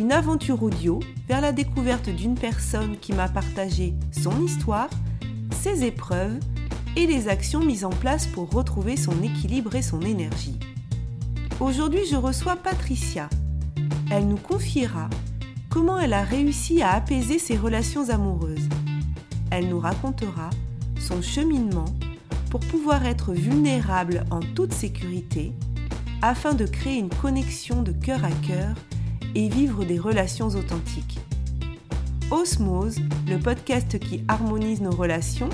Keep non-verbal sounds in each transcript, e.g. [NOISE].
une aventure audio vers la découverte d'une personne qui m'a partagé son histoire, ses épreuves et les actions mises en place pour retrouver son équilibre et son énergie. Aujourd'hui, je reçois Patricia. Elle nous confiera comment elle a réussi à apaiser ses relations amoureuses. Elle nous racontera son cheminement pour pouvoir être vulnérable en toute sécurité afin de créer une connexion de cœur à cœur et vivre des relations authentiques. Osmose, le podcast qui harmonise nos relations,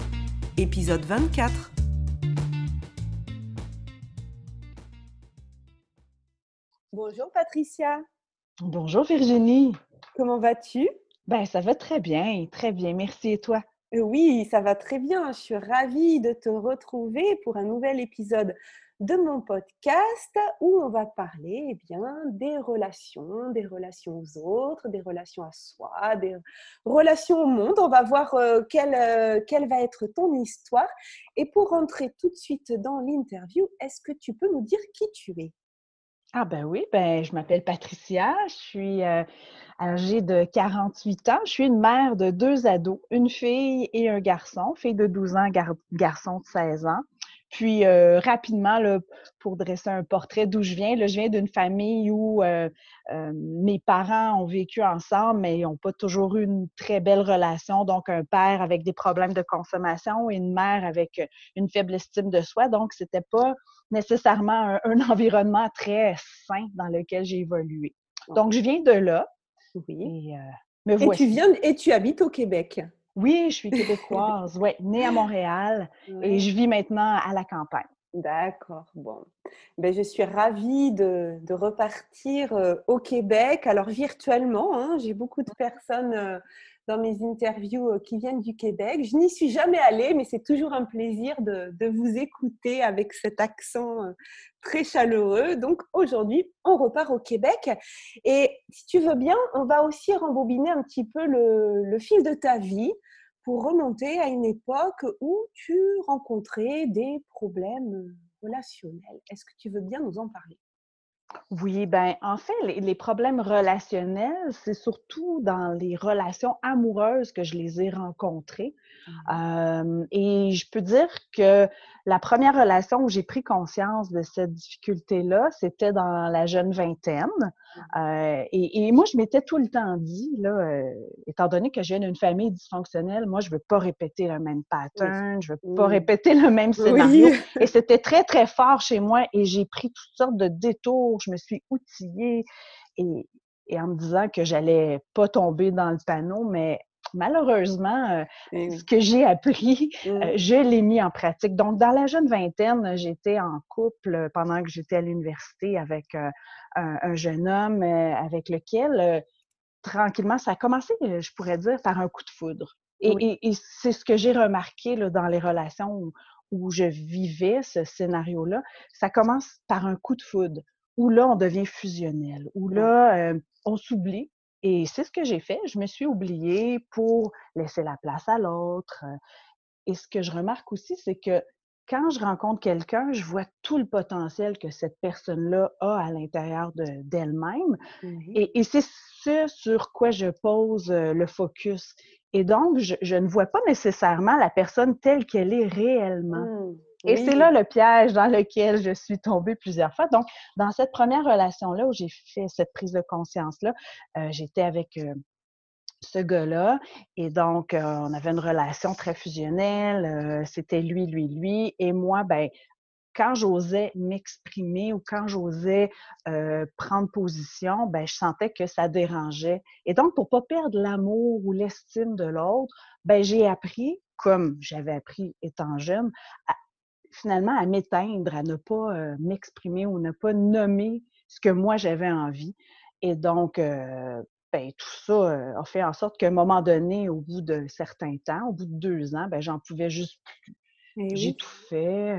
épisode 24. Bonjour Patricia. Bonjour Virginie. Comment vas-tu? Ben ça va très bien, très bien. Merci et toi? Euh, Oui, ça va très bien. Je suis ravie de te retrouver pour un nouvel épisode de mon podcast où on va parler eh bien, des relations, des relations aux autres, des relations à soi, des relations au monde. On va voir euh, quelle, euh, quelle va être ton histoire. Et pour rentrer tout de suite dans l'interview, est-ce que tu peux nous dire qui tu es? Ah ben oui, ben je m'appelle Patricia, je suis euh, âgée de 48 ans, je suis une mère de deux ados, une fille et un garçon, fille de 12 ans, garçon de 16 ans. Puis euh, rapidement, là, pour dresser un portrait d'où je viens, là, je viens d'une famille où euh, euh, mes parents ont vécu ensemble, mais ils n'ont pas toujours eu une très belle relation. Donc, un père avec des problèmes de consommation et une mère avec une faible estime de soi. Donc, c'était pas nécessairement un, [LAUGHS] environnement très sain dans lequel j'ai évolué. Donc, je viens de là. Oui. Et, et tu viens et tu habites au Québec? Oui, je suis québécoise, oui, née à Montréal [LAUGHS] et je vis maintenant à la campagne. D'accord, bon. Ben, je suis ravie de, repartir euh, au Québec, alors virtuellement. Hein, j'ai beaucoup de personnes euh, dans mes interviews euh, qui viennent du Québec. Je n'y suis jamais allée, mais c'est toujours un plaisir de, vous écouter avec cet accent très chaleureux. Donc aujourd'hui, on repart au Québec. Et si tu veux bien, on va aussi rembobiner un petit peu le, le fil de ta vie pour remonter à une époque où tu rencontrais des problèmes relationnels. Est-ce que tu veux bien nous en parler? Oui, ben en fait, les, problèmes relationnels, c'est surtout dans les relations amoureuses que je les ai rencontrés. Mmh. et je peux dire que la première relation où j'ai pris conscience de cette difficulté-là, c'était dans la jeune vingtaine. Mmh. Euh, et, moi, je m'étais tout le temps dit, là, euh, étant donné que je viens d'une famille dysfonctionnelle, moi, je veux pas répéter le même pattern, je veux pas répéter le même scénario. [LAUGHS] Et c'était très, très fort chez moi et j'ai pris toutes sortes de détours, je me suis outillée et, et en me disant que j'allais pas tomber dans le panneau, mais malheureusement, euh, ce que j'ai appris, mmh. euh, je l'ai mis en pratique. Donc, dans la jeune vingtaine, j'étais en couple pendant que j'étais à l'université avec euh, un, jeune homme avec lequel, tranquillement, ça a commencé, je pourrais dire, par un coup de foudre. Et, c'est ce que j'ai remarqué là, dans les relations où, où je vivais ce scénario-là. Ça commence par un coup de foudre, où là, on devient fusionnel, où là, on s'oublie et c'est ce que j'ai fait. Je me suis oubliée pour laisser la place à l'autre. Et ce que je remarque aussi, c'est que quand je rencontre quelqu'un, je vois tout le potentiel que cette personne-là a à l'intérieur d'elle-même. Et, c'est ce sur quoi je pose le focus. Et donc, je, ne vois pas nécessairement la personne telle qu'elle est réellement. Mmh. Et c'est là le piège dans lequel je suis tombée plusieurs fois. Donc, dans cette première relation-là où j'ai fait cette prise de conscience-là, euh, j'étais avec euh, ce gars-là. Et donc, euh, on avait une relation très fusionnelle. C'était lui, lui, lui. Et moi, ben, quand j'osais m'exprimer ou quand j'osais prendre position, ben, je sentais que ça dérangeait. Et donc, pour pas perdre l'amour ou l'estime de l'autre, ben, j'ai appris, comme j'avais appris étant jeune, à, finalement à m'éteindre, à ne pas euh, m'exprimer ou ne pas nommer ce que moi j'avais envie. Et donc, euh, ben, tout ça a fait en sorte qu'à un moment donné, au bout d'un certain temps, au bout de deux ans, ben, j'en pouvais juste plus. J'ai tout fait.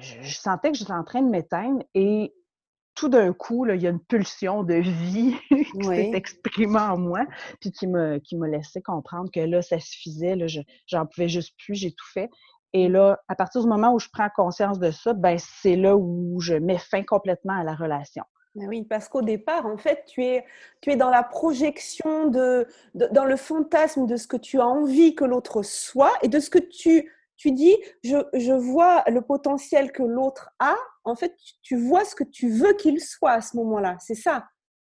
je, je sentais que j'étais en train de m'éteindre et tout d'un coup, là, il y a une pulsion de vie [LAUGHS] qui s'est Oui. exprimée en moi, puis qui me, qui me laissait comprendre que là, ça suffisait, là, je, j'en pouvais juste plus, j'ai tout fait. Et là, à partir du moment où je prends conscience de ça, ben c'est là où je mets fin complètement à la relation. Ah oui, parce qu'au départ, en fait, tu es, tu es dans la projection de, dans le fantasme de ce que tu as envie que l'autre soit et de ce que tu, tu dis, je, je vois le potentiel que l'autre a. En fait, tu vois ce que tu veux qu'il soit à ce moment-là. C'est ça.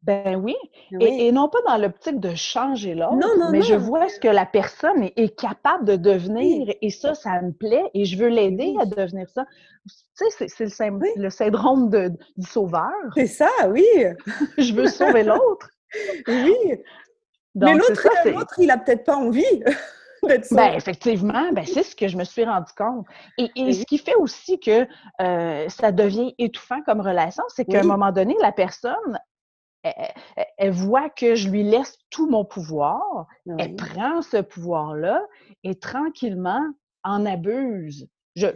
Ben oui, Oui. et, et non pas dans l'optique de changer l'autre, non, mais je vois ce que la personne est, est capable de devenir, Oui. et ça, ça me plaît, et je veux l'aider Oui. à devenir ça. Tu sais, c'est, le, syndrome de- du sauveur. C'est ça, oui. [LAUGHS] Je veux sauver l'autre. Oui. Mais Donc, l'autre, ça, c'est... l'autre, il a peut-être pas envie. [LAUGHS] Ben, effectivement, ben, c'est ce que je me suis rendu compte. Et, et Oui. ce qui fait aussi que euh, ça devient étouffant comme relation, c'est qu'à un moment donné, la personne, elle, voit que je lui laisse tout mon pouvoir, elle prend ce pouvoir-là et tranquillement en abuse. Je,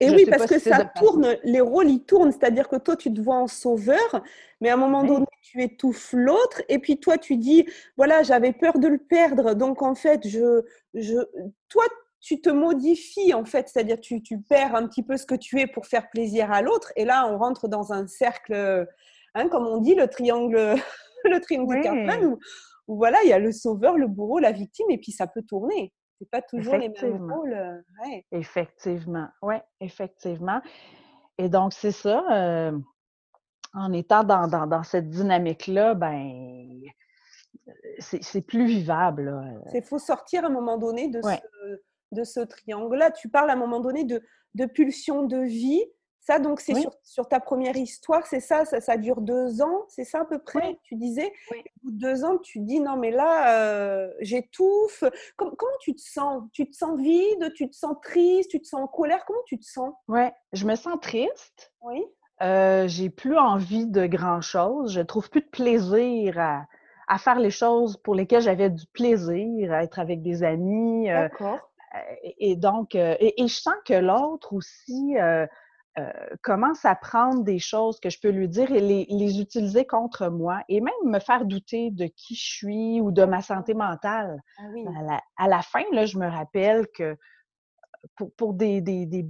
Et je oui, parce que si ça façon- tourne, les rôles, ils tournent. C'est-à-dire que toi, tu te vois en sauveur, mais à un moment donné, tu étouffes l'autre. Et puis toi, tu dis, voilà, j'avais peur de le perdre. Donc, en fait, je, je, toi, tu te modifies, en fait. C'est-à-dire, tu, tu perds un petit peu ce que tu es pour faire plaisir à l'autre. Et là, on rentre dans un cercle, hein, comme on dit, le triangle, [LAUGHS] le triangle de Oui. Cartman, où, où voilà, il y a le sauveur, le bourreau, la victime, et puis ça peut tourner. C'est pas toujours les mêmes rôles. euh, ouais. Effectivement, oui, effectivement. Et donc, c'est ça, euh, en étant dans, dans, dans cette dynamique-là, ben, c'est plus vivable. Il faut sortir à un moment donné de Ouais. ce, de ce triangle-là. Tu parles à un moment donné de, de pulsion de vie. Ça, donc, c'est Oui. sur, sur ta première histoire, c'est ça, ça Ça dure deux ans, c'est ça à peu près, Oui. tu disais? Oui. Au bout de deux ans, tu te dis non, mais là, euh, j'étouffe. Com- comment tu te sens? Tu te sens vide? Tu te sens triste? Tu te sens en colère? Comment tu te sens? Ouais, je me sens triste. Oui. Euh, j'ai plus envie de grand-chose. Je trouve plus de plaisir à, à faire les choses pour lesquelles j'avais du plaisir, à être avec des amis. euh, D'accord. et, et donc, euh, et, et je sens que l'autre aussi euh, euh, commence à prendre des choses que je peux lui dire et les, les utiliser contre moi et même me faire douter de qui je suis ou de ma santé mentale. Ah oui. À la, à la fin, là, je me rappelle que pour, pour des, des, des,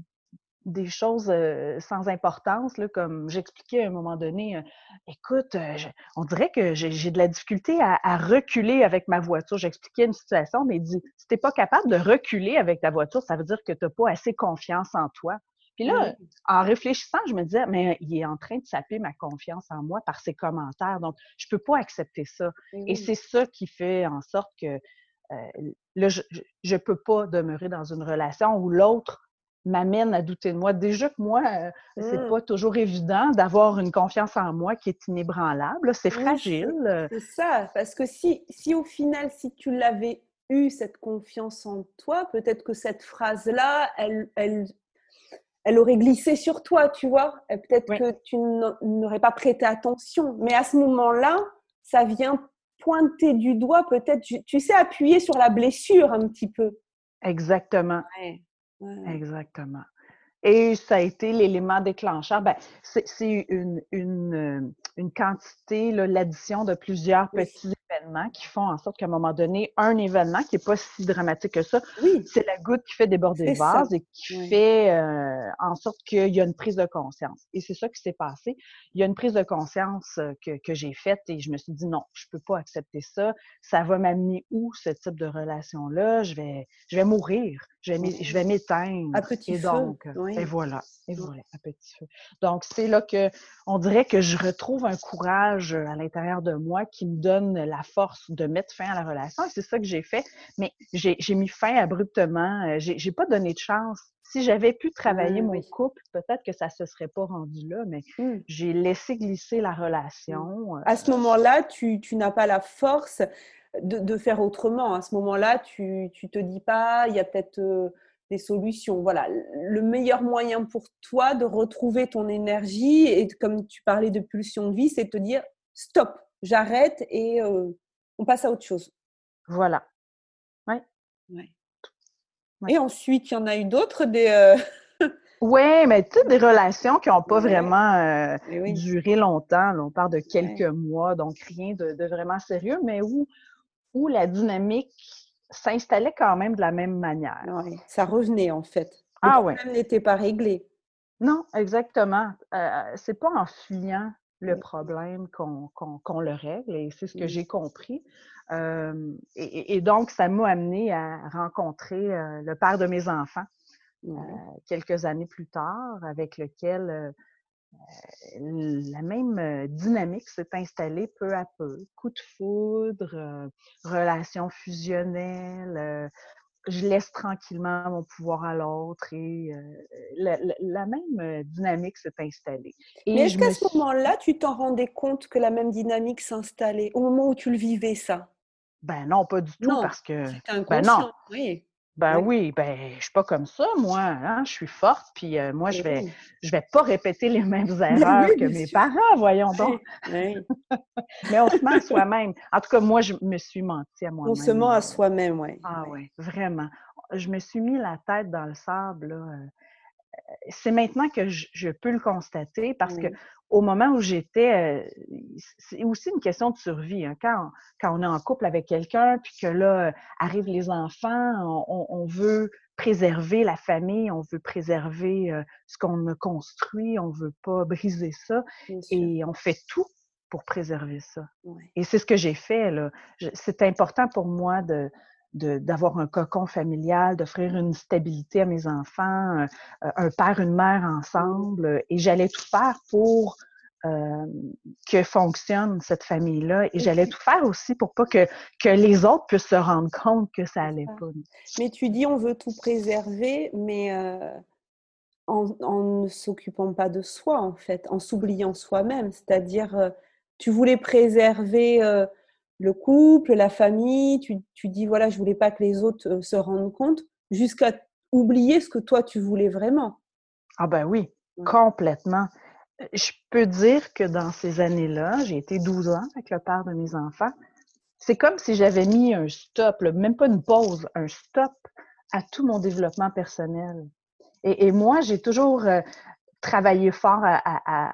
des choses euh, sans importance, là, comme j'expliquais à un moment donné, euh, écoute, euh, je- on dirait que j'ai de la difficulté à, à reculer avec ma voiture. J'expliquais une situation, mais il dit, si t'es pas capable de reculer avec ta voiture, ça veut dire que tu n'as pas assez confiance en toi. Puis là, en réfléchissant, je me disais, mais il est en train de saper ma confiance en moi par ses commentaires. Donc, je peux pas accepter ça. Et c'est ça qui fait en sorte que euh, là, je, je peux pas demeurer dans une relation où l'autre m'amène à douter de moi. Déjà que moi, euh, c'est Mm. pas toujours évident d'avoir une confiance en moi qui est inébranlable. C'est fragile. euh, C'est ça, parce que si, si au final, si tu l'avais eu, cette confiance en toi, peut-être que cette phrase-là, elle, elle, elle aurait glissé sur toi, tu vois. Peut-être Oui. que tu n'aurais pas prêté attention. Mais à ce moment-là, ça vient pointer du doigt, peut-être, tu, sais, appuyer sur la blessure un petit peu. Exactement. Ouais. Ouais, ouais. Exactement. Et ça a été l'élément déclencheur. Ben, c'est une, euh, une quantité, l'addition de plusieurs Oui. petits événements qui font en sorte qu'à un moment donné, un événement qui n'est pas si dramatique que ça, Oui, c'est la goutte qui fait déborder le vase ça. et qui Oui. fait euh, en sorte qu'il y a une prise de conscience. Et c'est ça qui s'est passé. Il y a une prise de conscience euh, que, que j'ai faite et je me suis dit non, je peux pas accepter ça. Ça va m'amener où ce type de relation-là? Je vais, je vais mourir. Je vais, m'éteindre. à petit Et feu. donc, euh, oui. et voilà, et voilà, à petit feu. Donc, c'est là que on dirait que je retrouve un courage euh, à l'intérieur de moi qui me donne la force de mettre fin à la relation. Et c'est ça que j'ai fait. Mais j'ai mis fin abruptement. Euh, J'ai pas donné de chance. Si j'avais pu travailler mon oui. couple, peut-être que ça se serait pas rendu là, mais Mm. j'ai laissé glisser la relation. euh, à ce moment-là, tu, tu n'as pas la force de, de faire autrement. À ce moment-là, tu tu te dis pas, il y a peut-être euh, des solutions. Voilà, le meilleur moyen pour toi de retrouver ton énergie, et comme tu parlais de pulsion de vie, c'est de te dire stop. j'arrête et on passe à autre chose. Voilà. Ouais. Et ensuite, il y en a eu d'autres des. Oui, mais tu sais, des relations qui n'ont pas vraiment duré longtemps. on parle de quelques mois, donc rien de, vraiment sérieux, mais où, où la dynamique s'installait quand même de la même manière. Oui, ça revenait en fait. Le ah problème n'était pas réglé. Non, exactement. Euh, c'est pas en fuyant le problème qu'on le règle, et c'est ce que j'ai compris. et, donc, ça m'a amené à rencontrer le père de mes enfants quelques années plus tard, avec lequel la même dynamique s'est installée peu à peu. Coup de foudre, relation fusionnelle, je laisse tranquillement mon pouvoir à l'autre et la, même dynamique s'est installée. Mais est-ce qu'à ce, moment-là, tu t'en rendais compte que la même dynamique s'installait au moment où tu le vivais, ça? Ben non, pas du tout, parce que. Ben non. Oui. Ben oui, ben je suis pas comme ça, moi. Hein, je suis forte, puis moi, je vais, je vais pas répéter les [LAUGHS] mêmes ben erreurs que mes parents, voyons donc. [LAUGHS] Mais on se ment à soi-même. En tout cas, moi, je me suis menti à moi-même. On se ment à soi-même, oui. Ah oui, vraiment. Je me suis mis la tête dans le sable, là, c'est maintenant que je, peux le constater parce que au moment où j'étais, c'est aussi une question de survie. Hein. Quand, quand, on est en couple avec quelqu'un, puis que là, arrivent les enfants, on, veut préserver la famille, on veut préserver ce qu'on a construit, on veut pas briser ça. Et on fait tout pour préserver ça. Et c'est ce que j'ai fait. C'est important pour moi de, d'avoir un cocon familial, d'offrir une stabilité à mes enfants, euh, un père, une mère ensemble. Et j'allais tout faire pour euh, que fonctionne cette famille-là. Et j'allais tout faire aussi pour pas que, que les autres puissent se rendre compte que ça allait pas. Mais tu dis on veut tout préserver, mais euh, en, en, ne s'occupant pas de soi, en fait, en s'oubliant soi-même. C'est-à-dire, tu voulais préserver le couple, la famille, tu, tu, dis voilà, je voulais pas que les autres euh, se rendent compte, jusqu'à oublier ce que toi tu voulais vraiment. Ah ben oui, complètement. Euh, je peux dire que dans ces années-là, j'ai été 12 ans avec le père de mes enfants. C'est comme si j'avais mis un stop, même pas une pause, un stop à tout mon développement personnel. Et, moi, j'ai toujours euh, travaillé fort à,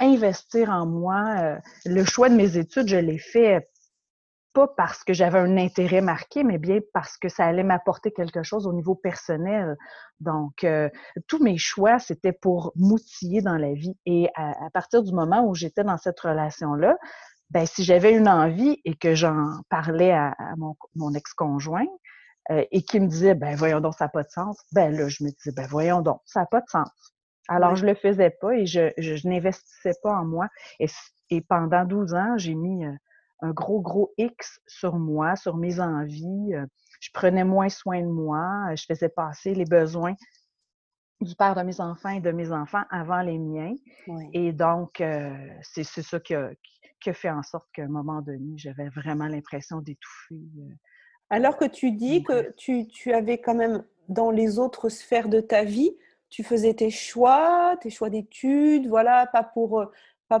investir en moi. le choix de mes études, je l'ai fait pas parce que j'avais un intérêt marqué, mais bien parce que ça allait m'apporter quelque chose au niveau personnel. Donc, euh, tous mes choix, c'était pour m'outiller dans la vie. Et à, partir du moment où j'étais dans cette relation-là, ben, si j'avais une envie et que j'en parlais à, mon, ex-conjoint euh, et qu'il me disait, ben voyons donc, ça n'a pas de sens, ben là, je me disais, ben voyons donc, ça n'a pas de sens. Alors, je je le faisais pas et je, je, n'investissais pas en moi. Et, et pendant 12 ans, j'ai mis... Euh, un gros, gros X sur moi, sur mes envies. Euh, je prenais moins soin de moi. Euh, je faisais passer les besoins du père de mes enfants et de mes enfants avant les miens. Et donc, euh, c'est ça qui a, fait en sorte qu'à un moment donné, j'avais vraiment l'impression d'étouffer. Alors que tu dis que tu, tu, avais quand même, dans les autres sphères de ta vie, tu faisais tes choix, tes choix d'études, voilà, pas pour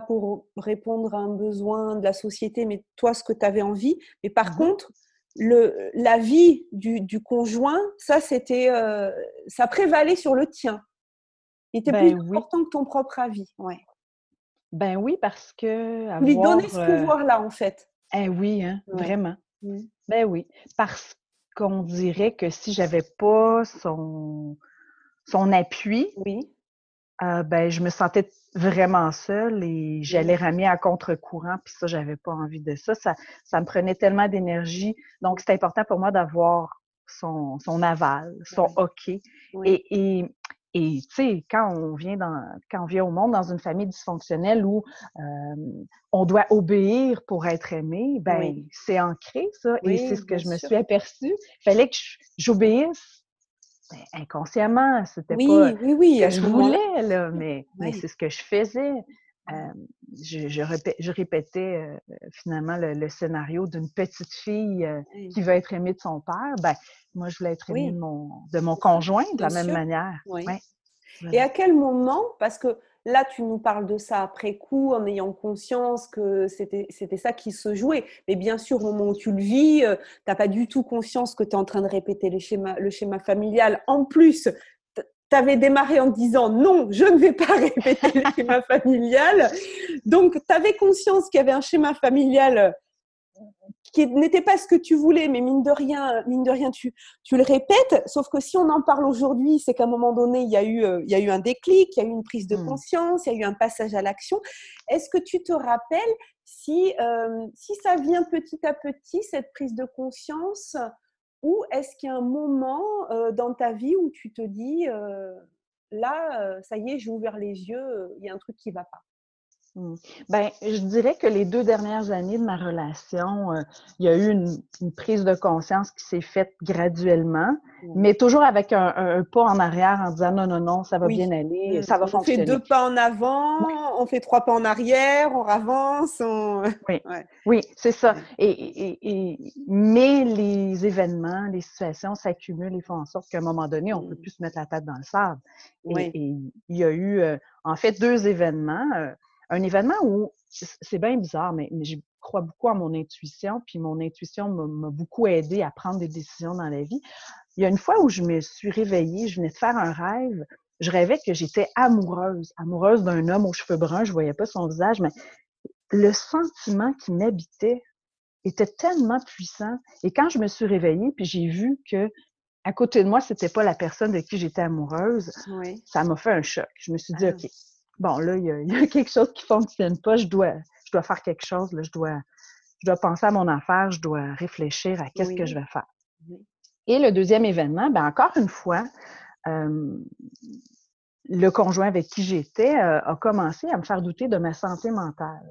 pas pour répondre à un besoin de la société, mais toi, ce que tu avais envie. Mais par mmh contre, le, la vie du, conjoint, ça, c'était, euh, ça prévalait sur le tien. Il était plus ben important que ton propre avis. Ouais. Ben oui, parce que. Avoir, lui donner ce euh, pouvoir-là, en fait. Eh oui, hein, vraiment. Mmh. Ben oui. Parce qu'on dirait que si j'avais pas son, son appui, oui. Euh, ben, je me sentais vraiment seule et j'allais ramer à contre-courant, puis ça, j'avais pas envie de ça. Ça, ça me prenait tellement d'énergie. Donc, c'est important pour moi d'avoir son, son aval, son OK. Et, et, et tu sais, quand on vient dans, quand on vient au monde dans une famille dysfonctionnelle où euh, on doit obéir pour être aimé, ben c'est ancré ça. et c'est ce que je me suis aperçue. Il fallait que j'obéisse inconsciemment, c'était oui, pas oui, oui, ce que je voulais, là, mais, mais c'est ce que je faisais. je, je, répétais euh, finalement le, scénario d'une petite fille euh, qui veut être aimée de son père. Ben, moi, je voulais être aimée de, mon, de mon conjoint de la même manière. Et à quel moment, parce que là, tu nous parles de ça après coup, en ayant conscience que c'était ça qui se jouait. Mais bien sûr, au moment où tu le vis, euh, tu n'as pas du tout conscience que tu es en train de répéter le schéma familial. En plus, tu avais démarré en disant non, je ne vais pas [LAUGHS] répéter le schéma familial. Donc, tu avais conscience qu'il y avait un schéma familial qui n'était pas ce que tu voulais, mais mine de rien, mine de rien, tu, tu le répètes. Sauf que si on en parle aujourd'hui, c'est qu'à un moment donné, il y, a eu, euh, il y a eu un déclic, il y a eu une prise de hmm. conscience, il y a eu un passage à l'action. Est-ce que tu te rappelles si, euh, si ça vient petit à petit, cette prise de conscience, ou est-ce qu'il y a un moment euh, dans ta vie où tu te dis, là, ça y est, j'ai ouvert les yeux, il y a un truc qui ne va pas? Mmh. Ben, je dirais que les deux dernières années de ma relation, euh, il y a eu une, prise de conscience qui s'est faite graduellement, mmh. mais toujours avec un, pas en arrière en disant non, non, non, ça va bien aller, mmh. ça va fonctionner. On fait deux pas en avant, on fait trois pas en arrière, on avance. [LAUGHS] Oui, oui c'est ça. Et, et, mais les événements, les situations s'accumulent et font en sorte qu'à un moment donné, on ne peut plus se mettre la tête dans le sable. Et, il y a eu, euh, en fait, deux événements. Euh, un événement où c'est bien bizarre, mais, je crois beaucoup à mon intuition, puis mon intuition m'a beaucoup aidé à prendre des décisions dans la vie. Il y a une fois où je me suis réveillée, je venais de faire un rêve, je rêvais que j'étais amoureuse, amoureuse d'un homme aux cheveux bruns, je voyais pas son visage, mais le sentiment qui m'habitait était tellement puissant. Et quand je me suis réveillée, puis j'ai vu que à côté de moi, c'était pas la personne de qui j'étais amoureuse, ça m'a fait un choc. Je me suis dit, ah. OK, bon, là, il y, a, [LAUGHS] quelque chose qui fonctionne pas, je dois, je dois faire quelque chose, là, je dois, je dois penser à mon affaire, je dois réfléchir à qu'est-ce que je vais faire. Et le deuxième événement, ben encore une fois, euh, le conjoint avec qui j'étais euh, a commencé à me faire douter de ma santé mentale.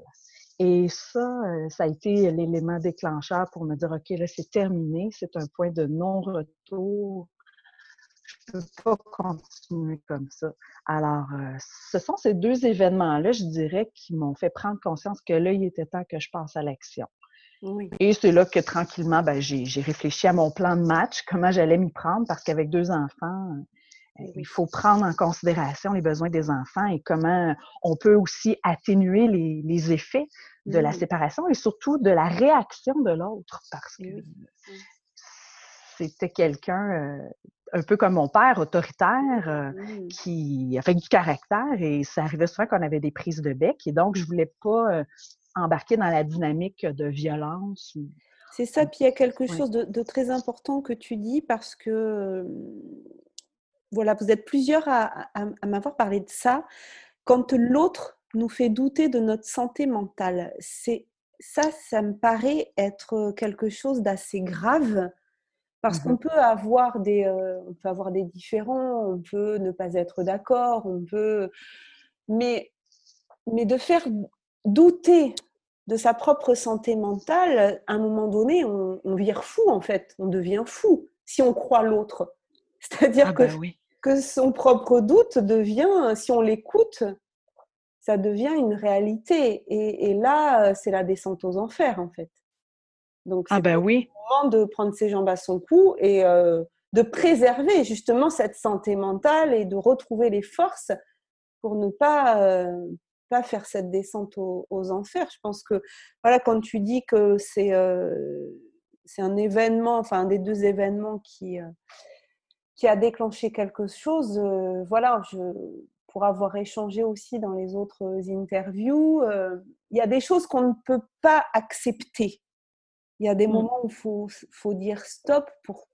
Et ça, euh, ça a été l'élément déclencheur pour me dire, OK, là, c'est terminé, c'est un point de non-retour je peux pas continuer comme ça. Alors, euh, ce sont ces deux événements-là, je dirais, qui m'ont fait prendre conscience que là, il était temps que je passe à l'action. Et c'est là que tranquillement, ben, j'ai réfléchi à mon plan de match, comment j'allais m'y prendre, parce qu'avec deux enfants, euh, il faut prendre en considération les besoins des enfants et comment on peut aussi atténuer les, effets de la séparation et surtout de la réaction de l'autre, parce que c'était quelqu'un euh, un peu comme mon père, autoritaire, euh, mmh. qui avait du caractère et ça arrivait souvent qu'on avait des prises de bec et donc je voulais pas euh, embarquer dans la dynamique de violence. C'est ça, puis il y a quelque chose de, très important que tu dis parce que voilà, vous êtes plusieurs à, m'avoir parlé de ça. Quand l'autre nous fait douter de notre santé mentale, c'est ça, ça me paraît être quelque chose d'assez grave parce mmh qu'on peut avoir des, euh, on peut avoir des différends, on peut ne pas être d'accord, on peut, mais, mais de faire douter de sa propre santé mentale, à un moment donné, on, vire fou en fait, on devient fou si on croit l'autre. [LAUGHS] C'est-à-dire ah que, bah que son propre doute devient, si on l'écoute, ça devient une réalité. Et, et là, c'est la descente aux enfers en fait. Donc, ah ben oui. moment de prendre ses jambes à son cou et euh, de préserver justement cette santé mentale et de retrouver les forces pour ne pas, euh, pas faire cette descente aux, enfers. Je pense que, voilà, quand tu dis que c'est euh, c'est un événement, enfin un des deux événements qui, qui a déclenché quelque chose, voilà, je, pour avoir échangé aussi dans les autres interviews, il y a des choses qu'on ne peut pas accepter il y a des mmh. moments où il faut, faut, dire stop pour,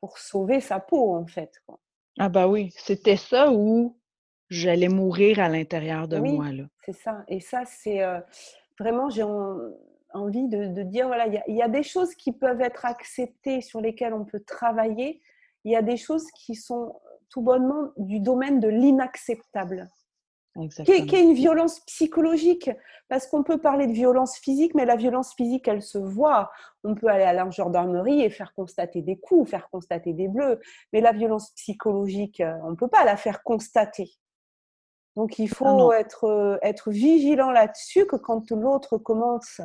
pour sauver sa peau, en fait. Ah bah oui, c'était ça où j'allais mourir à l'intérieur de moi. Là. C'est ça. Et ça, c'est euh, vraiment, j'ai envie de, dire, voilà, il y, y, a des choses qui peuvent être acceptées, sur lesquelles on peut travailler. Il y a des choses qui sont tout bonnement du domaine de l'inacceptable qui est, une violence psychologique? Parce qu'on peut parler de violence physique, mais la violence physique, elle se voit. On peut aller à la gendarmerie et faire constater des coups, faire constater des bleus. Mais la violence psychologique, euh, on ne peut pas la faire constater. Donc il faut être, euh, être vigilant là-dessus, que quand l'autre commence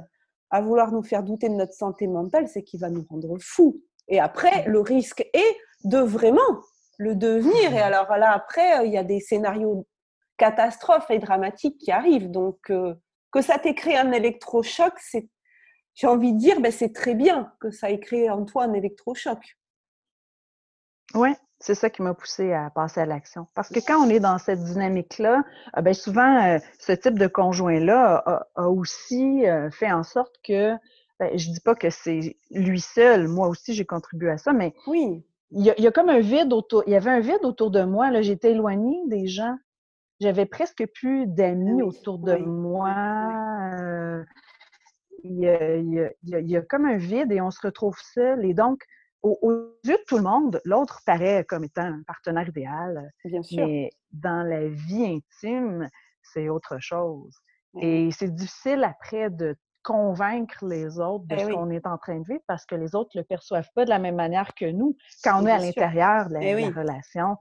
à vouloir nous faire douter de notre santé mentale, c'est qu'il va nous rendre fous. Et après, le risque est de vraiment le devenir. Et alors là, après, il y a des scénarios catastrophes et dramatiques qui arrivent. Donc, euh, que ça t'ait créé un électrochoc, c'est, j'ai envie de dire, ben, c'est très bien que ça ait créé en toi un électrochoc. Oui, c'est ça qui m'a poussé à passer à l'action. Parce que quand on est dans cette dynamique-là, euh, ben souvent, euh, ce type de conjoint-là a, aussi fait en sorte que, ben, je dis pas que c'est lui seul, moi aussi j'ai contribué à ça, mais oui. il y, a, comme un vide autour, il y avait un vide autour de moi, là, j'étais éloignée des gens j'avais presque plus d'amis autour de moi. il, y a, comme un vide et on se retrouve seul. Et donc, aux, yeux de tout le monde, l'autre paraît comme étant un partenaire idéal. Bien sûr. Mais dans la vie intime, c'est autre chose. Et c'est difficile après de convaincre les autres de eh ce qu'on est en train de vivre parce que les autres ne le perçoivent pas de la même manière que nous. Quand on est à l'intérieur de la, eh relation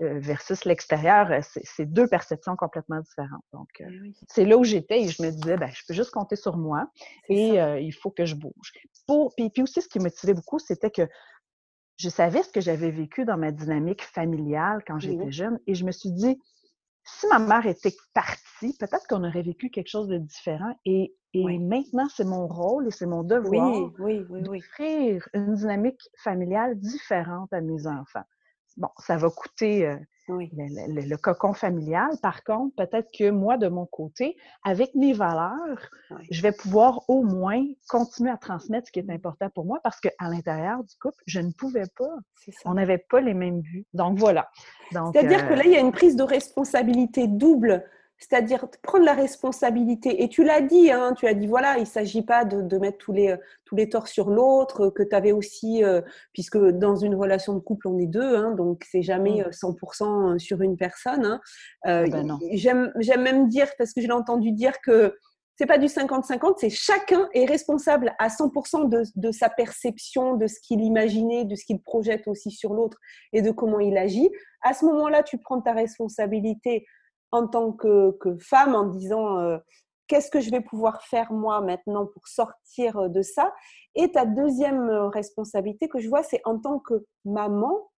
euh, versus l'extérieur, euh, c'est deux perceptions complètement différentes. Donc, euh, eh c'est là où j'étais et je me disais, ben, je peux juste compter sur moi et il faut que je bouge. Pour, puis, puis aussi, ce qui me motivait beaucoup, c'était que je savais ce que j'avais vécu dans ma dynamique familiale quand j'étais jeune et je me suis dit, si ma mère était partie, peut-être qu'on aurait vécu quelque chose de différent. Et, maintenant, c'est mon rôle et c'est mon devoir d'offrir une dynamique familiale différente à mes enfants. Bon, ça va coûter euh, le, cocon familial. Par contre, peut-être que moi, de mon côté, avec mes valeurs, je vais pouvoir au moins continuer à transmettre ce qui est important pour moi parce qu'à l'intérieur du couple, je ne pouvais pas. On n'avait pas les mêmes buts. Donc voilà. C'est-à-dire que là, il y a une prise de responsabilité double c'est-à-dire prendre la responsabilité. Et tu l'as dit, hein, tu as dit, voilà, il ne s'agit pas de, mettre tous les, tous les torts sur l'autre, que tu avais aussi, euh, puisque dans une relation de couple, on est deux, hein, donc c'est jamais 100% mm. euh, sur une personne. Hein. Euh, ah ben j'aime même dire, parce que je l'ai entendu dire que c'est pas du 50-50, c'est chacun est responsable à 100% de, de, sa perception, de ce qu'il imaginait, de ce qu'il projette aussi sur l'autre et de comment il agit. À ce moment-là, tu prends ta responsabilité en tant que, femme en disant euh, qu'est-ce que je vais pouvoir faire moi maintenant pour sortir euh, de ça? Et ta deuxième euh, responsabilité que je vois, c'est en tant que maman,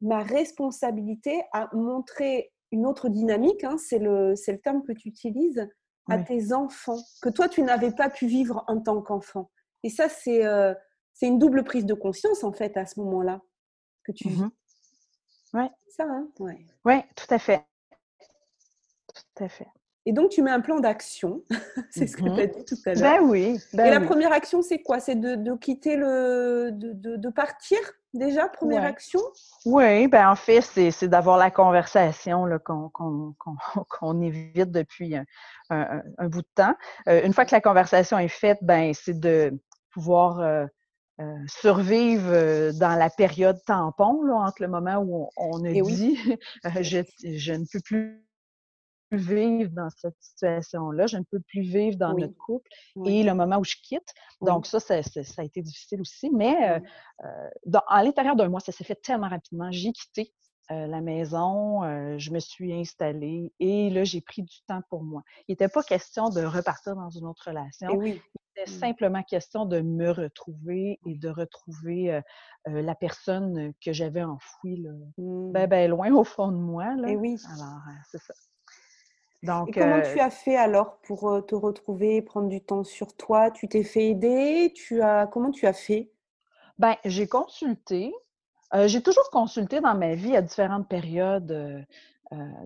ma responsabilité à montrer une autre dynamique, hein, c'est le, le terme que tu utilises, à tes enfants, que toi, tu n'avais pas pu vivre en tant qu'enfant. Et ça, c'est c'est une double prise de conscience, en fait, à ce moment-là, que tu vis. Mmh oui. Ça, hein? Ouais. Oui, tout à fait. Tout à fait. Et donc, tu mets un plan d'action. [LAUGHS] c'est ce que mmh tu as dit tout à l'heure. Ben oui. Ben et la première action, c'est quoi? C'est de, quitter le. De, de, partir déjà, première action? Oui, ben en fait, c'est d'avoir la conversation [LAUGHS] qu'on évite depuis un, bout de temps. Euh, une fois que la conversation est faite, ben c'est de pouvoir. Euh, euh, survivre dans la période tampon, là, entre le moment où on, a eh dit [LAUGHS] je, je, ne peux plus vivre dans cette situation-là, je ne peux plus vivre dans notre couple et le moment où je quitte. Donc ça, ça, a été difficile aussi, mais euh, euh, à l'intérieur d'un mois, ça s'est fait tellement rapidement. J'ai quitté euh, la maison, je me suis installée et là, j'ai pris du temps pour moi. Il n'était pas question de repartir dans une autre relation. Il était mmh. simplement question de me retrouver et de retrouver la personne que j'avais enfouie ben, mmh. ben, loin au fond de moi. Là. Et oui. Alors, c'est ça. Donc, Et comment tu as fait alors pour te retrouver, prendre du temps sur toi? Tu t'es fait aider? Tu as... Comment tu as fait? Ben, j'ai consulté. j'ai toujours consulté dans ma vie à différentes périodes.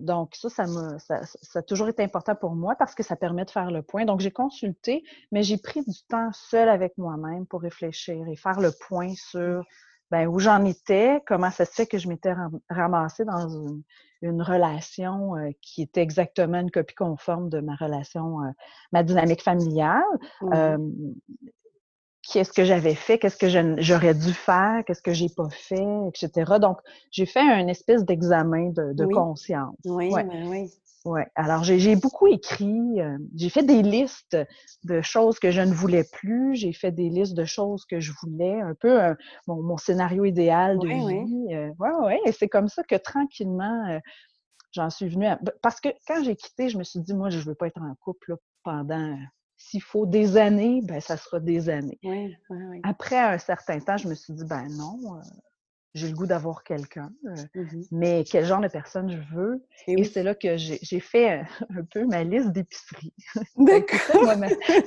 donc, ça, ça, ça, ça, a toujours été important pour moi parce que ça permet de faire le point. Donc, j'ai consulté, mais j'ai pris du temps seul avec moi-même pour réfléchir et faire le point sur ben, où j'en étais, comment ça se fait que je m'étais ramassée dans une, relation euh, qui était exactement une copie conforme de ma relation, euh, ma dynamique familiale. qu'est-ce que j'avais fait, qu'est-ce que j'aurais dû faire, qu'est-ce que j'ai pas fait, etc. Donc, j'ai fait un espèce d'examen de, conscience. Oui, oui. Oui, alors j'ai beaucoup écrit, euh, j'ai fait des listes de choses que je ne voulais plus, j'ai fait des listes de choses que je voulais, un peu euh, mon, scénario idéal de vie. Oui, euh, ouais, et c'est comme ça que tranquillement, j'en suis venue à... Parce que quand j'ai quitté, je me suis dit, moi, je ne veux pas être en couple pendant, s'il faut des années, ben ça sera des années. Oui, oui, Après un certain temps, je me suis dit, ben non, j'ai le goût d'avoir quelqu'un, mmh mais quel genre de personne je veux. Et, c'est là que j'ai fait un peu ma liste d'épicerie. [LAUGHS] D'accord.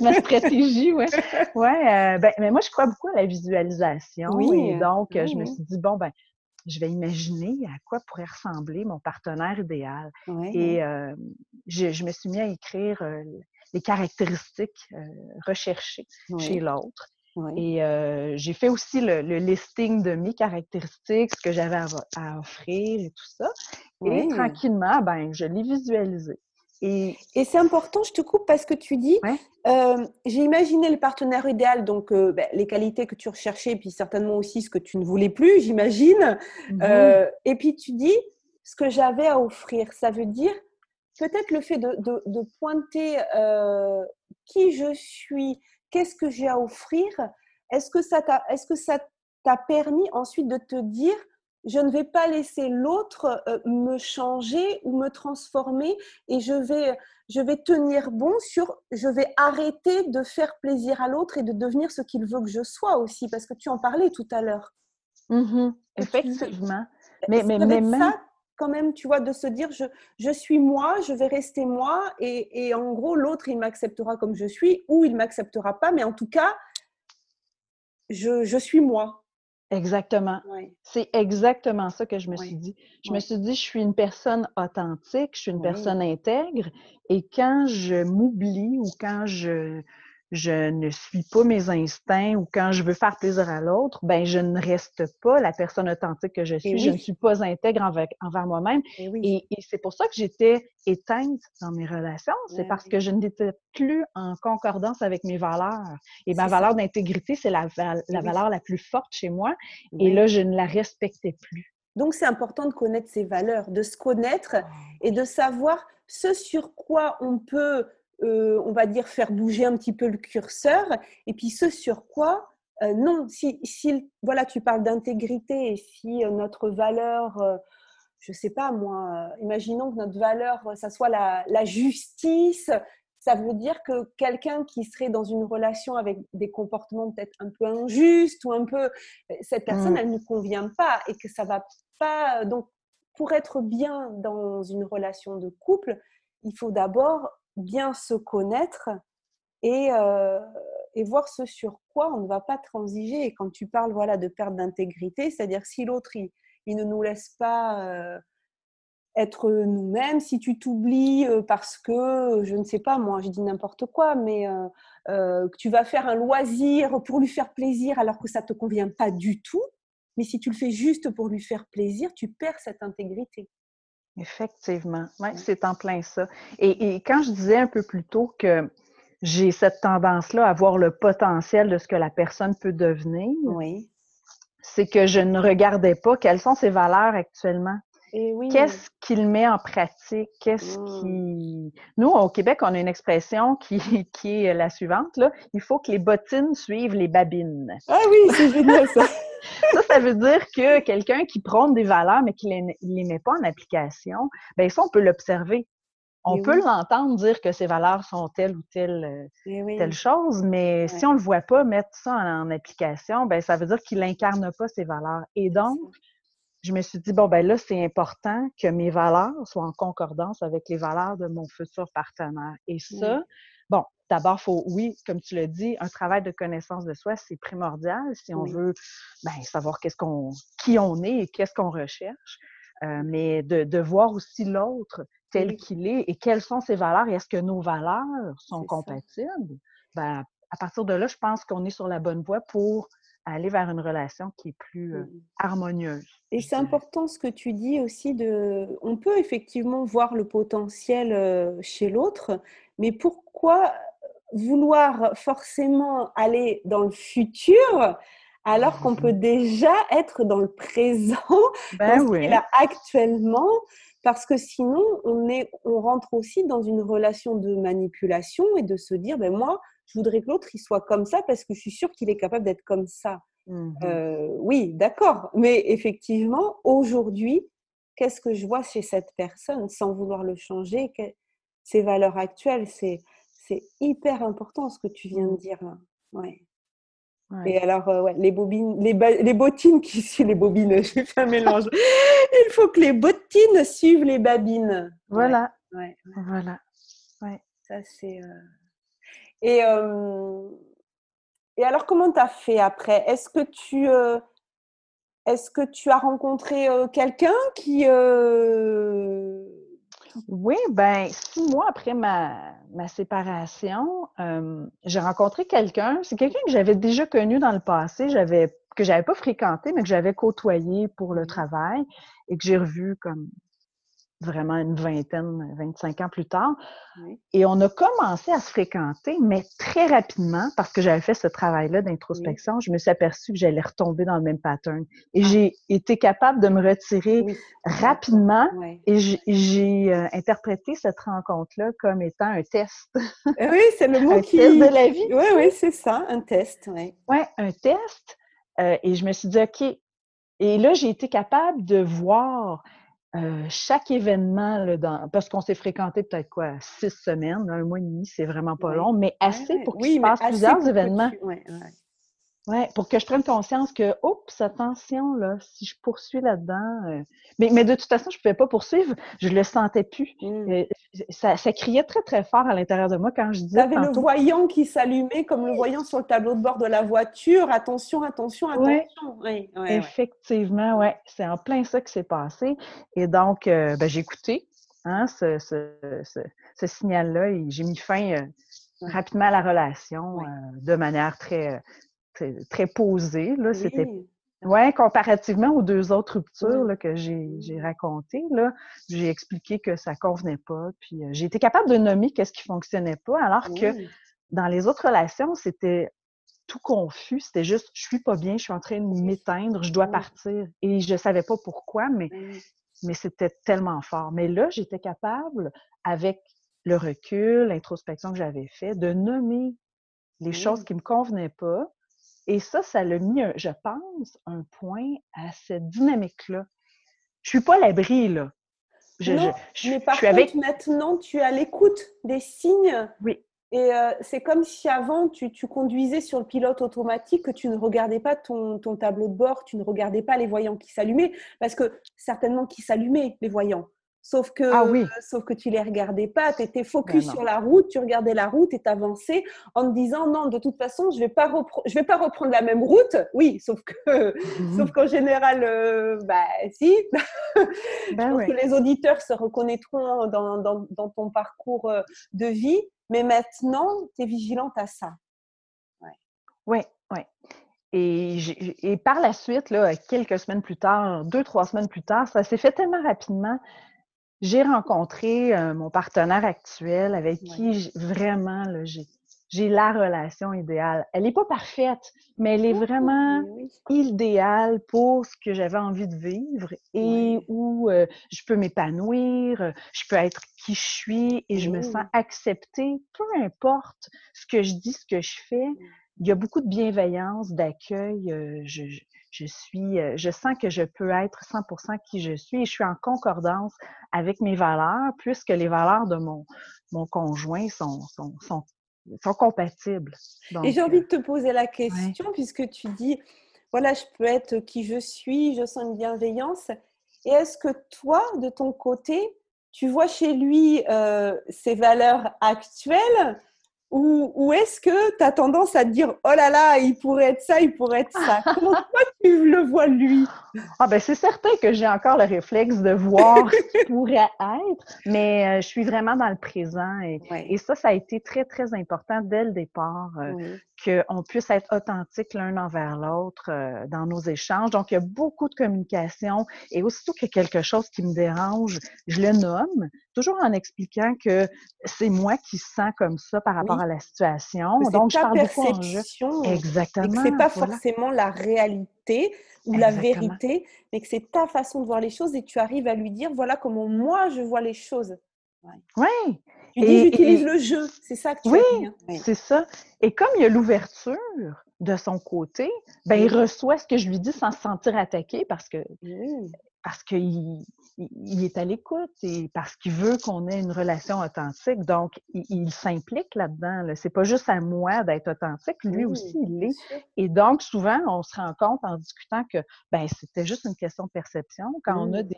ma, stratégie, ouais. [LAUGHS] ouais ben, mais moi, je crois beaucoup à la visualisation. Oui. Et donc, je me suis dit, bon, ben, je vais imaginer à quoi pourrait ressembler mon partenaire idéal. Et je, me suis mis à écrire les caractéristiques recherchées chez l'autre. Et j'ai fait aussi le, listing de mes caractéristiques, ce que j'avais à, offrir et tout ça. Et tranquillement, ben, je l'ai visualisé. Et, c'est important, je te coupe parce que tu dis, j'ai imaginé le partenaire idéal, donc ben, les qualités que tu recherchais, puis certainement aussi ce que tu ne voulais plus, j'imagine. Mmh et puis tu dis, ce que j'avais à offrir, ça veut dire peut-être le fait de, de pointer qui je suis, qu'est-ce que j'ai à offrir? Est-ce que ça t'a, est-ce que ça t'a permis ensuite de te dire je ne vais pas laisser l'autre euh, me changer ou me transformer et je vais, je vais tenir bon sur, je vais arrêter de faire plaisir à l'autre et de devenir ce qu'il veut que je sois aussi, parce que tu en parlais tout à l'heure. Mmh effectivement. Mais, mais, mais même... ça, quand même, tu vois, de se dire, je, je suis moi, je vais rester moi, et, et en gros, l'autre, il m'acceptera comme je suis, ou il m'acceptera pas, mais en tout cas, je, je suis moi. Exactement. C'est exactement ça que je me suis dit. Je me suis dit, je suis une personne authentique, je suis une personne intègre, et quand je m'oublie ou quand je, je ne suis pas mes instincts ou quand je veux faire plaisir à l'autre, ben je ne reste pas la personne authentique que je suis. Je ne suis pas intègre envers, moi-même. Et, c'est pour ça que j'étais éteinte dans mes relations. C'est parce que je n'étais plus en concordance avec mes valeurs. Et ma valeur d'intégrité, c'est la, la valeur la plus forte chez moi. Et là, je ne la respectais plus. Donc, c'est important de connaître ses valeurs, de se connaître et de savoir ce sur quoi on peut euh, on va dire, faire bouger un petit peu le curseur, et puis ce sur quoi, euh, non, si, si, voilà, tu parles d'intégrité, et si euh, notre valeur, je ne sais pas moi, imaginons que notre valeur, ça soit la, justice, ça veut dire que quelqu'un qui serait dans une relation avec des comportements peut-être un peu injustes ou un peu, cette personne, mmh. elle ne nous convient pas et que ça va pas. Donc, pour être bien dans une relation de couple, il faut d'abord bien se connaître et, euh, et, voir ce sur quoi on ne va pas transiger. Et quand tu parles voilà, de perte d'intégrité, c'est-à-dire si l'autre, il, ne nous laisse pas euh, être nous-mêmes, si tu t'oublies euh, parce que, je ne sais pas, moi, je dis n'importe quoi, mais tu vas faire un loisir pour lui faire plaisir alors que ça ne te convient pas du tout, mais si tu le fais juste pour lui faire plaisir, tu perds cette intégrité. Effectivement, ouais, c'est en plein ça. Et, quand je disais un peu plus tôt que j'ai cette tendance-là à voir le potentiel de ce que la personne peut devenir, oui. c'est que je ne regardais pas quelles sont ses valeurs actuellement. Oui. Qu'est-ce qu'il met en pratique? Qu'est-ce mmh. qui. Nous, au Québec, on a une expression [LAUGHS] qui, qui est la suivante. Là. Il faut que les bottines suivent les babines. Ah oui, c'est génial ça. [LAUGHS] ça, ça veut dire que quelqu'un qui prône des valeurs, mais qui ne les, met pas en application, bien ça, on peut l'observer. On peut l'entendre dire que ces valeurs sont telle ou telle, euh, telle chose, mais si on ne le voit pas mettre ça en, application, ben ça veut dire qu'il n'incarne pas ces valeurs. Et donc, je me suis dit, bon, ben là, c'est important que mes valeurs soient en concordance avec les valeurs de mon futur partenaire. Et ça, bon, d'abord, faut, oui, comme tu l'as dit, un travail de connaissance de soi, c'est primordial si on veut ben, savoir qu'est-ce qu'on, qui on est et qu'est-ce qu'on recherche. Euh, mais de, de, voir aussi l'autre tel qu'il est et quelles sont ses valeurs et est-ce que nos valeurs sont compatibles. Ben, à partir de là, je pense qu'on est sur la bonne voie pour aller vers une relation qui est plus euh, harmonieuse. Et c'est important ce que tu dis aussi de, on peut effectivement voir le potentiel euh, chez l'autre, mais pourquoi vouloir forcément aller dans le futur alors qu'on peut déjà être dans le présent, [LAUGHS] ben là actuellement, parce que sinon on, est, on rentre aussi dans une relation de manipulation et de se dire, ben moi, je voudrais que l'autre il soit comme ça parce que je suis sûre qu'il est capable d'être comme ça. Mmh euh, oui, d'accord, mais effectivement, aujourd'hui, qu'est-ce que je vois chez cette personne sans vouloir le changer? Ses valeurs actuelles, c'est c'est hyper important ce que tu viens de mmh. dire là. Ouais. Et alors, ouais, les bobines, les, les bottines qui [LAUGHS] suivent les bobines, j'ai fait un mélange. Il faut que les bottines suivent les babines. Voilà. Voilà. Ouais. Ça, c'est. Et, et alors, comment tu as fait après? Est-ce que tu. Est-ce que tu as rencontré quelqu'un qui, oui, ben six mois après ma, ma séparation, j'ai rencontré quelqu'un. C'est quelqu'un que j'avais déjà connu dans le passé, j'avais que j'avais pas fréquenté, mais que j'avais côtoyé pour le mmh travail et que j'ai revu comme vraiment une vingtaine, 25 ans plus tard. Et on a commencé à se fréquenter, mais très rapidement, parce que j'avais fait ce travail-là d'introspection, je me suis aperçue que j'allais retomber dans le même pattern. Et ah. j'ai été capable de me retirer rapidement et j'ai euh, interprété cette rencontre-là comme étant un test. Eh oui, c'est le [LAUGHS] mot un qui... test de la vie. Oui, oui, c'est ça, un test. Oui, ouais, un test. Euh, et je me suis dit, OK. Et là, j'ai été capable de voir euh, chaque événement, là, dans, parce qu'on s'est fréquenté peut-être quoi, six semaines, un mois et demi, c'est vraiment pas long, mais assez pour qu'il se passe plusieurs événements. Ouais, pour que je prenne conscience que, oups, attention, là, si je poursuis là-dedans. Euh, mais, mais de toute façon, je ne pouvais pas poursuivre, je le sentais plus. Mmh. Euh, ça, ça, criait très, très fort à l'intérieur de moi quand je disais. Avais le voyant qui s'allumait comme le voyant sur le tableau de bord de la voiture. Attention, attention, attention. Ouais, Effectivement, ouais. C'est en plein ça qui s'est passé. Et donc, euh, ben, j'ai écouté hein, ce, ce, ce, ce signal-là et j'ai mis fin rapidement à la relation de manière très très posé. Là, c'était comparativement aux deux autres ruptures là, que j'ai racontées, là, j'ai expliqué que ça convenait pas. Puis euh, j'ai été capable de nommer qu'est-ce qui fonctionnait pas, alors que dans les autres relations, c'était tout confus. C'était juste, je suis pas bien, je suis en train de m'éteindre, je dois partir. Et je savais pas pourquoi, mais, mais c'était tellement fort. Mais là, j'étais capable, avec le recul, l'introspection que j'avais fait, de nommer les choses qui me convenaient pas, et ça, ça l'a mis, je pense, un point à cette dynamique-là. Je suis pas l'abri, là. Je, non, mais par contre, maintenant, tu es à l'écoute des signes. Oui. Et euh, c'est comme si avant, tu, conduisais sur le pilote automatique, que tu ne regardais pas ton, ton tableau de bord, tu ne regardais pas les voyants qui s'allumaient, parce que certainement qui s'allumaient, les voyants. Sauf que, ah oui. sauf que tu les regardais pas, tu étais focus ben sur la route, tu regardais la route et t'avançais en te disant non, de toute façon, je vais pas je vais pas reprendre la même route. Oui, sauf que, sauf qu'en général, euh, bah si. [LAUGHS] Ben je pense que les auditeurs se reconnaîtront dans, dans, dans ton parcours euh, de vie, mais maintenant, tu es vigilante à ça. Oui, oui. Ouais. Et, et, par la suite, là, quelques semaines plus tard, deux, trois semaines plus tard, ça s'est fait tellement rapidement j'ai rencontré euh, mon partenaire actuel avec qui vraiment j'ai la relation idéale. Elle n'est pas parfaite, mais elle est vraiment idéale pour ce que j'avais envie de vivre et où euh, je peux m'épanouir, euh, je peux être qui je suis et je me sens acceptée, peu importe ce que je dis, ce que je fais. Il y a beaucoup de bienveillance, d'accueil. je, je suis, euh, je sens que je peux être 100% qui je suis et je suis en concordance avec mes valeurs, puisque les valeurs de mon, mon conjoint sont, sont, sont, sont compatibles. et j'ai envie de te poser la question, puisque tu dis, voilà, je peux être qui je suis, je sens une bienveillance. Et est-ce que toi, de ton côté, tu vois chez lui euh, ses valeurs actuelles ou, est-ce que tu as tendance à te dire oh là là, il pourrait être ça, il pourrait être ça? [LAUGHS] Comment toi tu le vois lui? Ah ben c'est certain que j'ai encore le réflexe de voir ce qui [LAUGHS] pourrait être, mais euh, je suis vraiment dans le présent et, et, ça, ça a été très très important dès le départ euh, qu'on puisse être authentique l'un envers l'autre euh, dans nos échanges. Donc il y a beaucoup de communication et aussitôt qu'il y a quelque chose qui me dérange, je le nomme, toujours en expliquant que c'est moi qui sens comme ça par rapport à la situation. Donc, je parle perception, Exactement. Et que c'est pas forcément la réalité ou la vérité, mais que c'est ta façon de voir les choses et tu arrives à lui dire voilà comment moi je vois les choses. Oui. Tu dis j'utilise le jeu, c'est ça que tu oui, Oui, c'est ça. Et comme il y a l'ouverture de son côté, ben il reçoit ce que je lui dis sans se sentir attaqué parce que parce qu'il il est à l'écoute et parce qu'il veut qu'on ait une relation authentique. Donc, il, s'implique là-dedans. Là. C'est pas juste à moi d'être authentique, lui aussi, il l'est. Et donc, souvent, on se rend compte en discutant que ben, c'était juste une question de perception. Quand on a des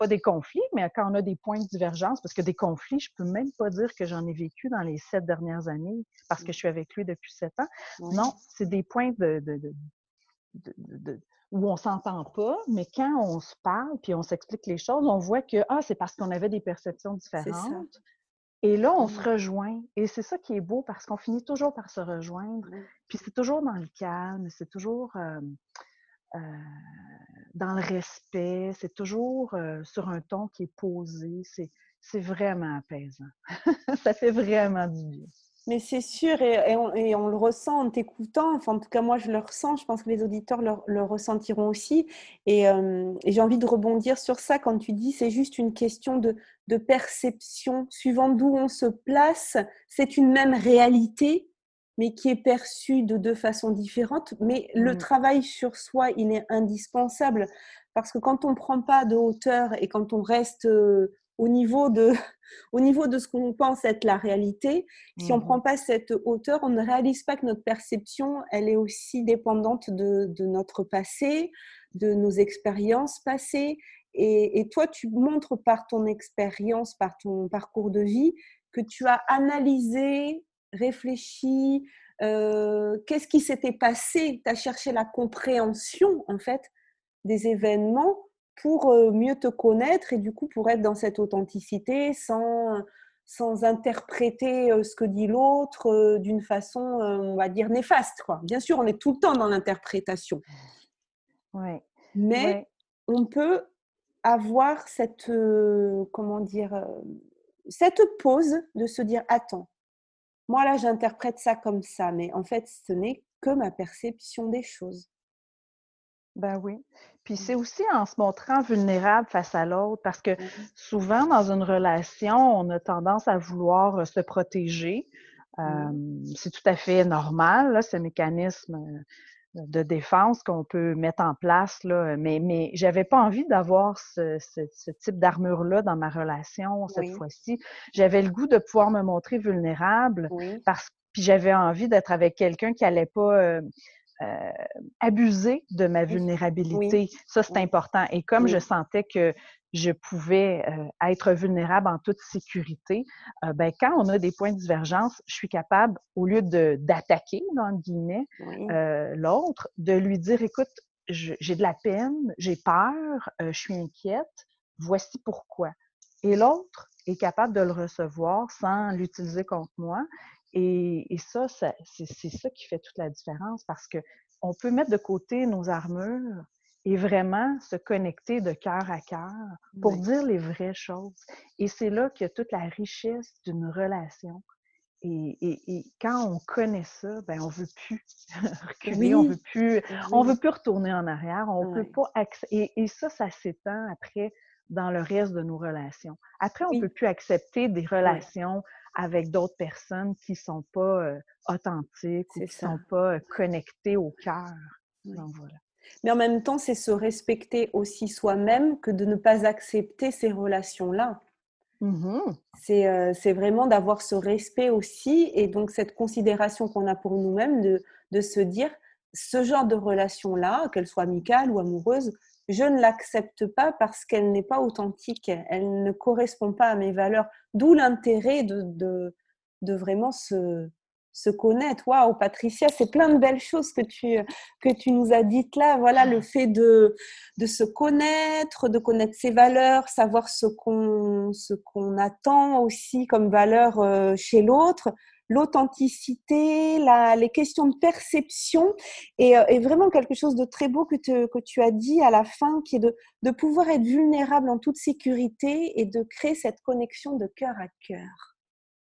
pas des conflits, mais quand on a des points de divergence, parce que des conflits, je peux même pas dire que j'en ai vécu dans les sept dernières années parce que je suis avec lui depuis sept ans. Non, c'est des points de, de, de, où on s'entend pas, mais quand on se parle puis on s'explique les choses, on voit que ah, c'est parce qu'on avait des perceptions différentes. Et là, on se rejoint. Et c'est ça qui est beau parce qu'on finit toujours par se rejoindre. Puis c'est toujours dans le calme, c'est toujours euh, euh, dans le respect, c'est toujours euh, sur un ton qui est posé. C'est vraiment apaisant. [LAUGHS] ça fait vraiment du bien. Mais c'est sûr, et, on, le ressent en t'écoutant. Enfin, en tout cas, moi, je le ressens. Je pense que les auditeurs le, ressentiront aussi. Euh, et, j'ai envie de rebondir sur ça quand tu dis c'est juste une question de, perception. Suivant d'où on se place, c'est une même réalité, mais qui est perçue de deux façons différentes. Mais le mmh. travail sur soi, il est indispensable. Parce que quand on ne prend pas de hauteur et quand on reste euh, au niveau de, [LAUGHS] au niveau de ce qu'on pense être la réalité. Si on ne mmh prend pas cette hauteur, on ne réalise pas que notre perception, elle est aussi dépendante de, de notre passé, de nos expériences passées. Et, et, toi, tu montres par ton expérience, par ton parcours de vie, que tu as analysé, réfléchi, euh, qu'est-ce qui s'était passé, tu as cherché la compréhension, en fait, des événements pour euh, mieux te connaître et du coup pour être dans cette authenticité sans, sans interpréter euh, ce que dit l'autre euh, d'une façon, on va dire, néfaste. Quoi. Bien sûr, on est tout le temps dans l'interprétation. Ouais. Mais on peut avoir cette, comment dire, cette pause de se dire, attends, moi là j'interprète ça comme ça, mais en fait ce n'est que ma perception des choses. Ben oui. Puis c'est aussi en se montrant vulnérable face à l'autre, parce que souvent dans une relation, on a tendance à vouloir euh, se protéger. c'est tout à fait normal, là, ce mécanisme euh, de défense qu'on peut mettre en place, là, mais, mais j'avais pas envie d'avoir ce, type d'armure-là dans ma relation cette fois-ci. J'avais le goût de pouvoir me montrer vulnérable, parce puis j'avais envie d'être avec quelqu'un qui allait pas euh, euh, abuser de ma vulnérabilité. Ça, c'est important. Et comme je sentais que je pouvais euh, être vulnérable en toute sécurité, euh, ben, quand on a des points de divergence, je suis capable, au lieu d'attaquer, dans guillemets, l'autre, de lui dire, écoute, j'ai de la peine, j'ai peur, je suis inquiète, voici pourquoi. Et l'autre est capable de le recevoir sans l'utiliser contre moi et, ça, c'est ça qui fait toute la différence parce que on peut mettre de côté nos armures et vraiment se connecter de cœur à cœur pour dire les vraies choses. Et c'est là qu'il y a toute la richesse d'une relation. Et, quand on connaît ça, ben on veut plus [LAUGHS] reculer, on veut plus, on veut plus retourner en arrière, on peut pas et, et ça, ça s'étend après dans le reste de nos relations. Après, on ne peut plus accepter des relations avec d'autres personnes qui ne sont pas euh, authentiques ou qui ne sont pas euh, connectées au cœur. Mais en même temps, c'est se respecter aussi soi-même que de ne pas accepter ces relations-là. Mmh euh, c'est vraiment d'avoir ce respect aussi et donc cette considération qu'on a pour nous-mêmes de, de se dire ce genre de relation-là, qu'elle soit amicale ou amoureuse, je ne l'accepte pas parce qu'elle n'est pas authentique, elle ne correspond pas à mes valeurs. D'où l'intérêt de, de, vraiment se, se connaître. Waouh, Patricia, c'est plein de belles choses que tu, que tu nous as dites là. Voilà, le fait de, de se connaître, de connaître ses valeurs, savoir ce qu'on, ce qu'on attend aussi comme valeur euh, chez l'autre l'authenticité, les questions de perception et, euh, vraiment quelque chose de très beau que, que, tu as dit à la fin, qui est de, de, pouvoir être vulnérable en toute sécurité et de créer cette connexion de cœur à cœur.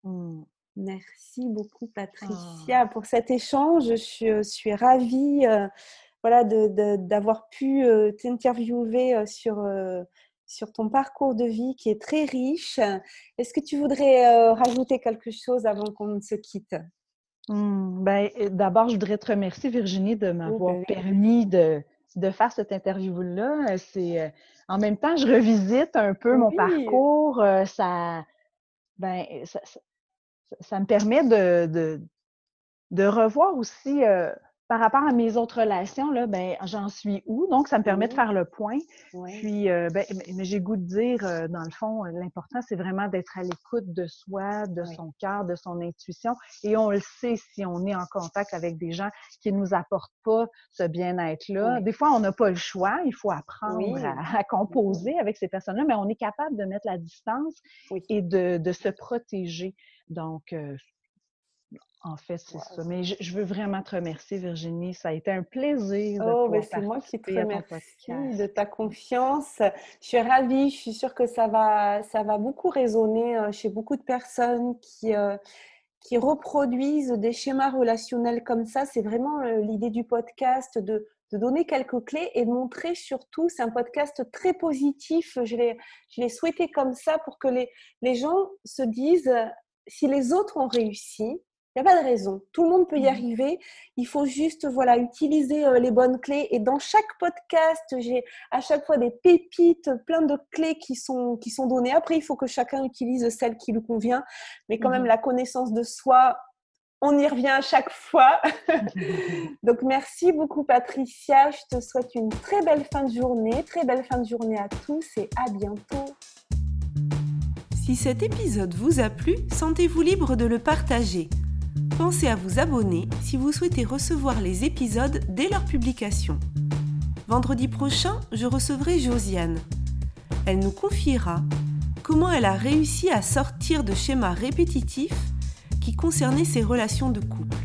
Mmh. Merci beaucoup Patricia ah. pour cet échange. Je suis, je suis ravie euh, voilà, d'avoir pu euh, t'interviewer sur sur ton parcours de vie qui est très riche. Est-ce que tu voudrais euh, rajouter quelque chose avant qu'on se quitte? Mmh, ben, D'abord, je voudrais te remercier, Virginie, de m'avoir permis de, de faire cette interview-là. C'est en même temps, je revisite un peu mon parcours. ça, ben, ça, me permet de, de, de revoir aussi par rapport à mes autres relations, là, ben, j'en suis où? Donc, ça me permet de faire le point. Puis, euh, ben, mais j'ai goût de dire, euh, dans le fond, euh, l'important, c'est vraiment d'être à l'écoute de soi, de son cœur, de son intuition. Et on le sait si on est en contact avec des gens qui ne nous apportent pas ce bien-être-là. Des fois, on n'a pas le choix. Il faut apprendre à, composer avec ces personnes-là, mais on est capable de mettre la distance et de, de, se protéger. Donc, en fait, c'est ça. Mais je, veux vraiment te remercier, Virginie. Ça a été un plaisir. Oh, mais c'est moi qui te remercie de ta confiance. Je suis ravie. Je suis sûre que ça va, ça va beaucoup résonner euh, chez beaucoup de personnes qui, euh, qui reproduisent des schémas relationnels comme ça. C'est vraiment euh, l'idée du podcast de, de donner quelques clés et de montrer surtout, c'est un podcast très positif. Je l'ai souhaité comme ça pour que les, les gens se disent, si les autres ont réussi, il n'y a pas de raison. Tout le monde peut y mmh. arriver. Il faut juste voilà, utiliser euh, les bonnes clés. Et dans chaque podcast, j'ai à chaque fois des pépites, plein de clés qui sont, qui sont données. Après, il faut que chacun utilise celle qui lui convient. Mais quand même, mmh. la connaissance de soi, on y revient à chaque fois. [LAUGHS] Donc, merci beaucoup, Patricia. Je te souhaite une très belle fin de journée. Très belle fin de journée à tous et à bientôt. Si cet épisode vous a plu, sentez-vous libre de le partager Pensez à vous abonner si vous souhaitez recevoir les épisodes dès leur publication. Vendredi prochain, je recevrai Josiane. Elle nous confiera comment elle a réussi à sortir de schémas répétitifs qui concernaient ses relations de couple.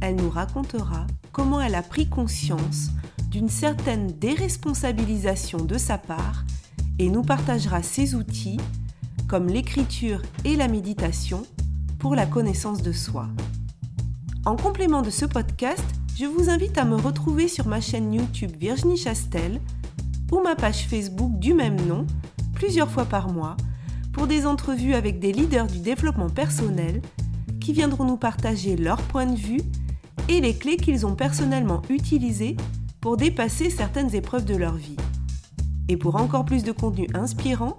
Elle nous racontera comment elle a pris conscience d'une certaine déresponsabilisation de sa part et nous partagera ses outils comme l'écriture et la méditation pour la connaissance de soi. En complément de ce podcast, je vous invite à me retrouver sur ma chaîne YouTube Virginie Chastel ou ma page Facebook du même nom plusieurs fois par mois pour des entrevues avec des leaders du développement personnel qui viendront nous partager leur point de vue et les clés qu'ils ont personnellement utilisées pour dépasser certaines épreuves de leur vie. Et pour encore plus de contenu inspirant,